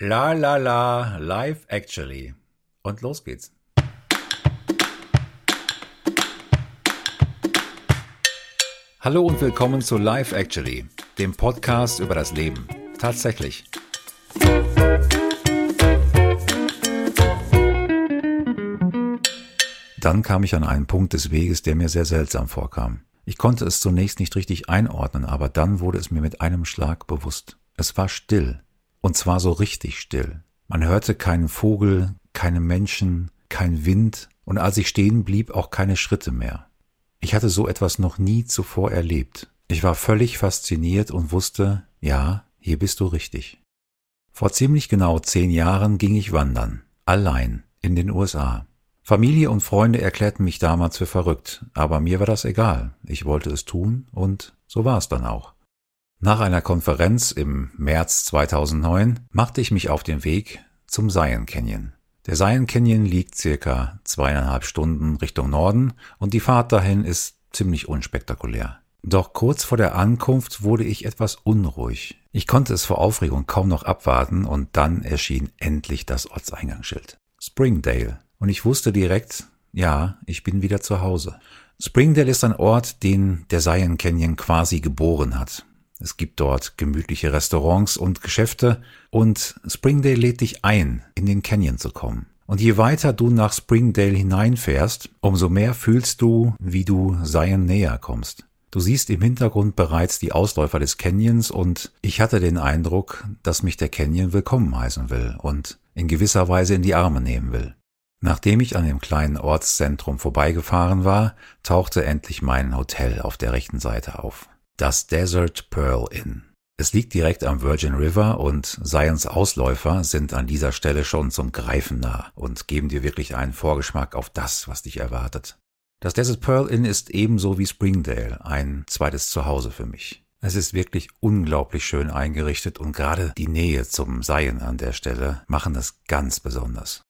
La la la, live actually. Und los geht's. Hallo und willkommen zu Live Actually, dem Podcast über das Leben. Tatsächlich. Dann kam ich an einen Punkt des Weges, der mir sehr seltsam vorkam. Ich konnte es zunächst nicht richtig einordnen, aber dann wurde es mir mit einem Schlag bewusst. Es war still. Und zwar so richtig still. Man hörte keinen Vogel, keine Menschen, kein Wind, und als ich stehen blieb, auch keine Schritte mehr. Ich hatte so etwas noch nie zuvor erlebt. Ich war völlig fasziniert und wusste, ja, hier bist du richtig. Vor ziemlich genau zehn Jahren ging ich wandern, allein, in den USA. Familie und Freunde erklärten mich damals für verrückt, aber mir war das egal. Ich wollte es tun und so war es dann auch. Nach einer Konferenz im März 2009 machte ich mich auf den Weg zum Zion Canyon. Der Zion Canyon liegt circa zweieinhalb Stunden Richtung Norden und die Fahrt dahin ist ziemlich unspektakulär. Doch kurz vor der Ankunft wurde ich etwas unruhig. Ich konnte es vor Aufregung kaum noch abwarten und dann erschien endlich das Ortseingangsschild. Springdale und ich wusste direkt, ja, ich bin wieder zu Hause. Springdale ist ein Ort, den der Zion Canyon quasi geboren hat. Es gibt dort gemütliche Restaurants und Geschäfte und Springdale lädt dich ein, in den Canyon zu kommen. Und je weiter du nach Springdale hineinfährst, umso mehr fühlst du, wie du Zion näher kommst. Du siehst im Hintergrund bereits die Ausläufer des Canyons und ich hatte den Eindruck, dass mich der Canyon willkommen heißen will und in gewisser Weise in die Arme nehmen will. Nachdem ich an dem kleinen Ortszentrum vorbeigefahren war, tauchte endlich mein Hotel auf der rechten Seite auf. Das Desert Pearl Inn. Es liegt direkt am Virgin River und Zions Ausläufer sind an dieser Stelle schon zum Greifen nah und geben dir wirklich einen Vorgeschmack auf das, was dich erwartet. Das Desert Pearl Inn ist ebenso wie Springdale ein zweites Zuhause für mich. Es ist wirklich unglaublich schön eingerichtet und gerade die Nähe zum Zion an der Stelle machen es ganz besonders.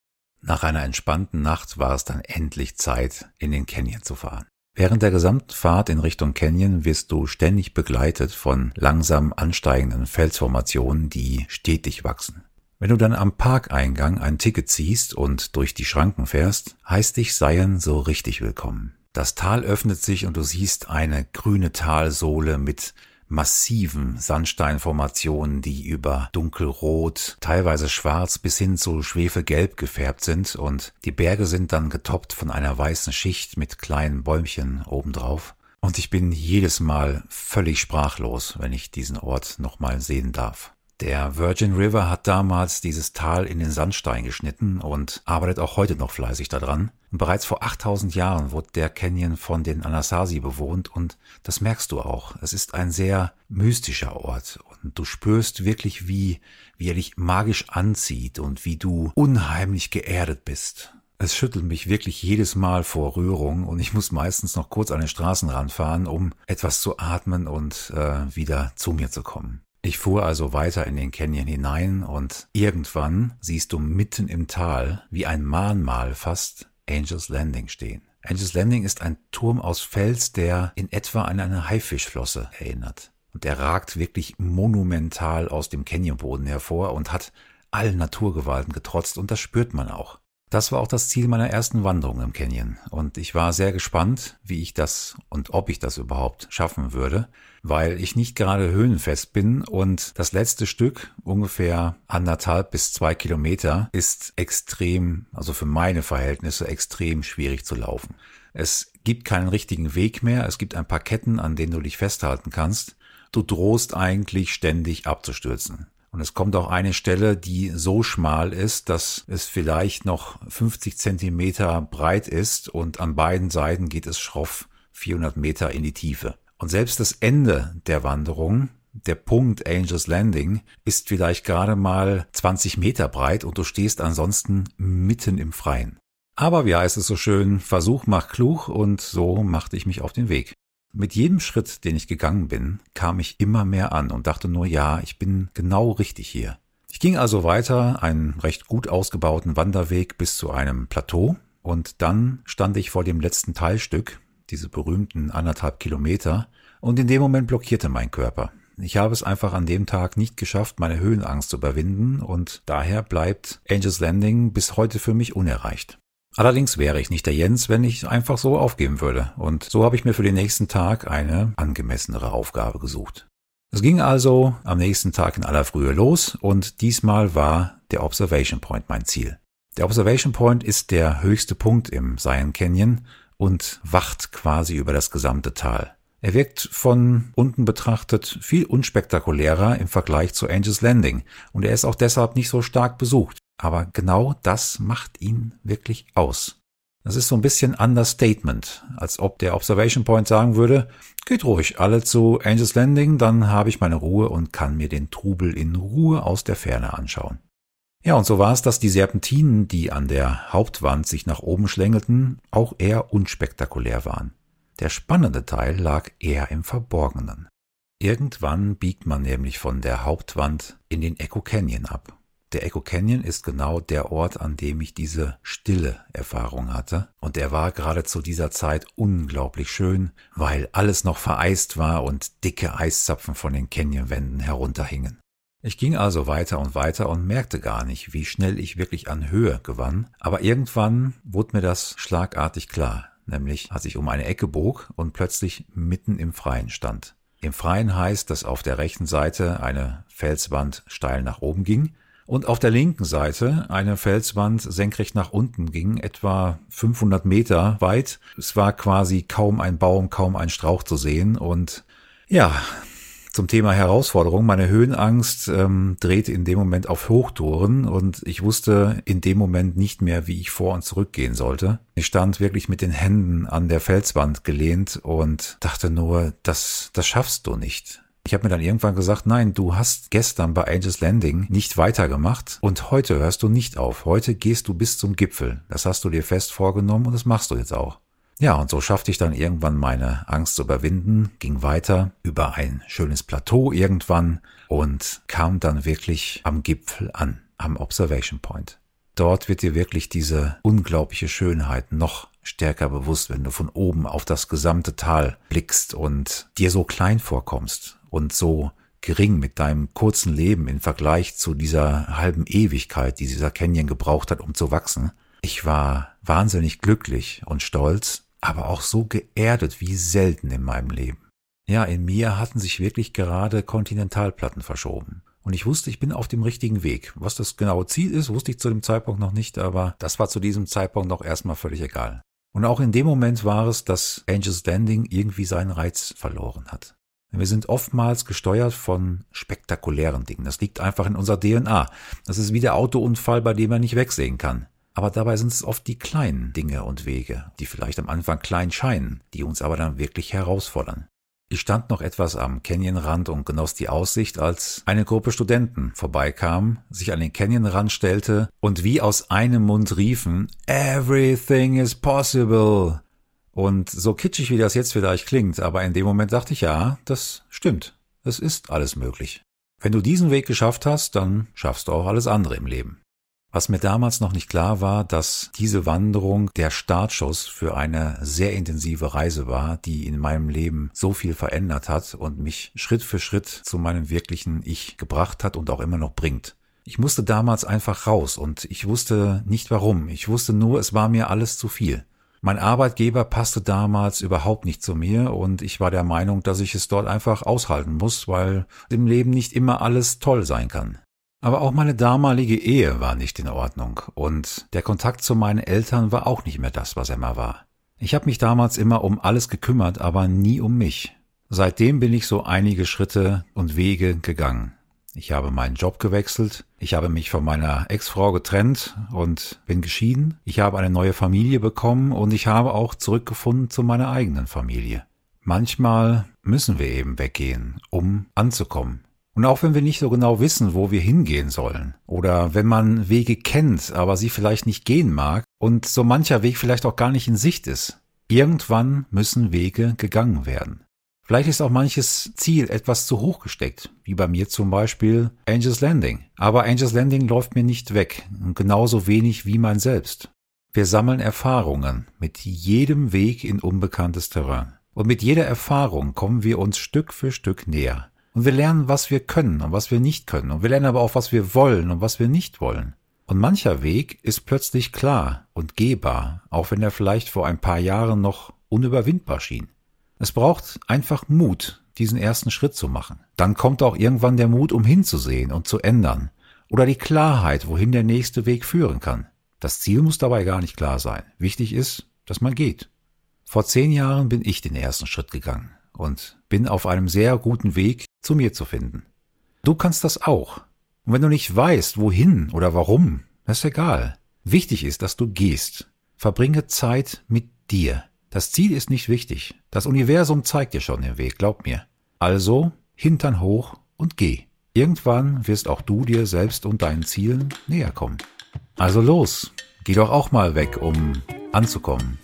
Nach einer entspannten Nacht war es dann endlich Zeit, in den Canyon zu fahren. Während der gesamten Fahrt in Richtung Canyon wirst du ständig begleitet von langsam ansteigenden Felsformationen, die stetig wachsen. Wenn du dann am Parkeingang ein Ticket ziehst und durch die Schranken fährst, heißt dich Seien so richtig willkommen. Das Tal öffnet sich und du siehst eine grüne Talsohle mit massiven Sandsteinformationen, die über dunkelrot, teilweise schwarz bis hin zu schwefelgelb gefärbt sind und die Berge sind dann getoppt von einer weißen Schicht mit kleinen Bäumchen obendrauf. Und ich bin jedes Mal völlig sprachlos, wenn ich diesen Ort nochmal sehen darf. Der Virgin River hat damals dieses Tal in den Sandstein geschnitten und arbeitet auch heute noch fleißig daran. Bereits vor 8000 Jahren wurde der Canyon von den Anasazi bewohnt und das merkst du auch. Es ist ein sehr mystischer Ort und du spürst wirklich, wie, wie er dich magisch anzieht und wie du unheimlich geerdet bist. Es schüttelt mich wirklich jedes Mal vor Rührung und ich muss meistens noch kurz an den Straßenrand fahren, um etwas zu atmen und äh, wieder zu mir zu kommen. Ich fuhr also weiter in den Canyon hinein und irgendwann siehst du mitten im Tal, wie ein Mahnmal fast, Angels Landing stehen. Angels Landing ist ein Turm aus Fels, der in etwa an eine Haifischflosse erinnert. Und der ragt wirklich monumental aus dem Canyonboden hervor und hat allen Naturgewalten getrotzt und das spürt man auch. Das war auch das Ziel meiner ersten Wanderung im Canyon und ich war sehr gespannt, wie ich das und ob ich das überhaupt schaffen würde, weil ich nicht gerade höhenfest bin und das letzte Stück, ungefähr anderthalb bis zwei Kilometer, ist extrem, also für meine Verhältnisse extrem schwierig zu laufen. Es gibt keinen richtigen Weg mehr, es gibt ein paar Ketten, an denen du dich festhalten kannst. Du drohst eigentlich ständig abzustürzen. Und es kommt auch eine Stelle, die so schmal ist, dass es vielleicht noch 50 Zentimeter breit ist und an beiden Seiten geht es schroff 400 Meter in die Tiefe. Und selbst das Ende der Wanderung, der Punkt Angels Landing, ist vielleicht gerade mal 20 Meter breit und du stehst ansonsten mitten im Freien. Aber wie heißt es so schön, Versuch macht klug und so machte ich mich auf den Weg. Mit jedem Schritt, den ich gegangen bin, kam ich immer mehr an und dachte nur, ja, ich bin genau richtig hier. Ich ging also weiter, einen recht gut ausgebauten Wanderweg bis zu einem Plateau, und dann stand ich vor dem letzten Teilstück, diese berühmten anderthalb Kilometer, und in dem Moment blockierte mein Körper. Ich habe es einfach an dem Tag nicht geschafft, meine Höhenangst zu überwinden und daher bleibt Angels Landing bis heute für mich unerreicht. Allerdings wäre ich nicht der Jens, wenn ich einfach so aufgeben würde. Und so habe ich mir für den nächsten Tag eine angemessenere Aufgabe gesucht. Es ging also am nächsten Tag in aller Frühe los und diesmal war der Observation Point mein Ziel. Der Observation Point ist der höchste Punkt im Zion Canyon und wacht quasi über das gesamte Tal. Er wirkt von unten betrachtet viel unspektakulärer im Vergleich zu Angels Landing und er ist auch deshalb nicht so stark besucht. Aber genau das macht ihn wirklich aus. Das ist so ein bisschen Understatement, als ob der Observation Point sagen würde, geht ruhig alle zu Angels Landing, dann habe ich meine Ruhe und kann mir den Trubel in Ruhe aus der Ferne anschauen. Ja, und so war es, dass die Serpentinen, die an der Hauptwand sich nach oben schlängelten, auch eher unspektakulär waren. Der spannende Teil lag eher im Verborgenen. Irgendwann biegt man nämlich von der Hauptwand in den Echo Canyon ab. Der Echo Canyon ist genau der Ort, an dem ich diese stille Erfahrung hatte. Und er war gerade zu dieser Zeit unglaublich schön, weil alles noch vereist war und dicke Eiszapfen von den Canyonwänden herunterhingen. Ich ging also weiter und weiter und merkte gar nicht, wie schnell ich wirklich an Höhe gewann, aber irgendwann wurde mir das schlagartig klar nämlich als ich um eine Ecke bog und plötzlich mitten im Freien stand. Im Freien heißt, dass auf der rechten Seite eine Felswand steil nach oben ging und auf der linken Seite eine Felswand senkrecht nach unten ging, etwa 500 Meter weit. Es war quasi kaum ein Baum, kaum ein Strauch zu sehen und ja, zum Thema Herausforderung. Meine Höhenangst ähm, drehte in dem Moment auf Hochtouren und ich wusste in dem Moment nicht mehr, wie ich vor und zurück gehen sollte. Ich stand wirklich mit den Händen an der Felswand gelehnt und dachte nur, das, das schaffst du nicht. Ich habe mir dann irgendwann gesagt, nein, du hast gestern bei Angels Landing nicht weitergemacht und heute hörst du nicht auf. Heute gehst du bis zum Gipfel. Das hast du dir fest vorgenommen und das machst du jetzt auch. Ja, und so schaffte ich dann irgendwann meine Angst zu überwinden, ging weiter über ein schönes Plateau irgendwann und kam dann wirklich am Gipfel an, am Observation Point. Dort wird dir wirklich diese unglaubliche Schönheit noch stärker bewusst, wenn du von oben auf das gesamte Tal blickst und dir so klein vorkommst und so gering mit deinem kurzen Leben im Vergleich zu dieser halben Ewigkeit, die dieser Canyon gebraucht hat, um zu wachsen. Ich war wahnsinnig glücklich und stolz aber auch so geerdet wie selten in meinem Leben. Ja, in mir hatten sich wirklich gerade Kontinentalplatten verschoben. Und ich wusste, ich bin auf dem richtigen Weg. Was das genaue Ziel ist, wusste ich zu dem Zeitpunkt noch nicht, aber das war zu diesem Zeitpunkt noch erstmal völlig egal. Und auch in dem Moment war es, dass Angel's Landing irgendwie seinen Reiz verloren hat. Wir sind oftmals gesteuert von spektakulären Dingen. Das liegt einfach in unserer DNA. Das ist wie der Autounfall, bei dem man nicht wegsehen kann. Aber dabei sind es oft die kleinen Dinge und Wege, die vielleicht am Anfang klein scheinen, die uns aber dann wirklich herausfordern. Ich stand noch etwas am Canyonrand und genoss die Aussicht, als eine Gruppe Studenten vorbeikam, sich an den Canyonrand stellte und wie aus einem Mund riefen, Everything is possible. Und so kitschig wie das jetzt vielleicht klingt, aber in dem Moment dachte ich, ja, das stimmt. Es ist alles möglich. Wenn du diesen Weg geschafft hast, dann schaffst du auch alles andere im Leben. Was mir damals noch nicht klar war, dass diese Wanderung der Startschuss für eine sehr intensive Reise war, die in meinem Leben so viel verändert hat und mich Schritt für Schritt zu meinem wirklichen Ich gebracht hat und auch immer noch bringt. Ich musste damals einfach raus und ich wusste nicht warum. Ich wusste nur, es war mir alles zu viel. Mein Arbeitgeber passte damals überhaupt nicht zu mir und ich war der Meinung, dass ich es dort einfach aushalten muss, weil im Leben nicht immer alles toll sein kann. Aber auch meine damalige Ehe war nicht in Ordnung und der Kontakt zu meinen Eltern war auch nicht mehr das, was er mal war. Ich habe mich damals immer um alles gekümmert, aber nie um mich. Seitdem bin ich so einige Schritte und Wege gegangen. Ich habe meinen Job gewechselt, ich habe mich von meiner Ex-Frau getrennt und bin geschieden, ich habe eine neue Familie bekommen und ich habe auch zurückgefunden zu meiner eigenen Familie. Manchmal müssen wir eben weggehen, um anzukommen. Und auch wenn wir nicht so genau wissen, wo wir hingehen sollen, oder wenn man Wege kennt, aber sie vielleicht nicht gehen mag und so mancher Weg vielleicht auch gar nicht in Sicht ist, irgendwann müssen Wege gegangen werden. Vielleicht ist auch manches Ziel etwas zu hoch gesteckt, wie bei mir zum Beispiel Angels Landing. Aber Angels Landing läuft mir nicht weg, genauso wenig wie mein Selbst. Wir sammeln Erfahrungen mit jedem Weg in unbekanntes Terrain. Und mit jeder Erfahrung kommen wir uns Stück für Stück näher. Und wir lernen, was wir können und was wir nicht können. Und wir lernen aber auch, was wir wollen und was wir nicht wollen. Und mancher Weg ist plötzlich klar und gehbar, auch wenn er vielleicht vor ein paar Jahren noch unüberwindbar schien. Es braucht einfach Mut, diesen ersten Schritt zu machen. Dann kommt auch irgendwann der Mut, um hinzusehen und zu ändern. Oder die Klarheit, wohin der nächste Weg führen kann. Das Ziel muss dabei gar nicht klar sein. Wichtig ist, dass man geht. Vor zehn Jahren bin ich den ersten Schritt gegangen und bin auf einem sehr guten Weg, zu mir zu finden. Du kannst das auch. Und wenn du nicht weißt, wohin oder warum, ist egal. Wichtig ist, dass du gehst. Verbringe Zeit mit dir. Das Ziel ist nicht wichtig. Das Universum zeigt dir schon den Weg, glaub mir. Also, Hintern hoch und geh. Irgendwann wirst auch du dir selbst und deinen Zielen näher kommen. Also los, geh doch auch mal weg, um anzukommen.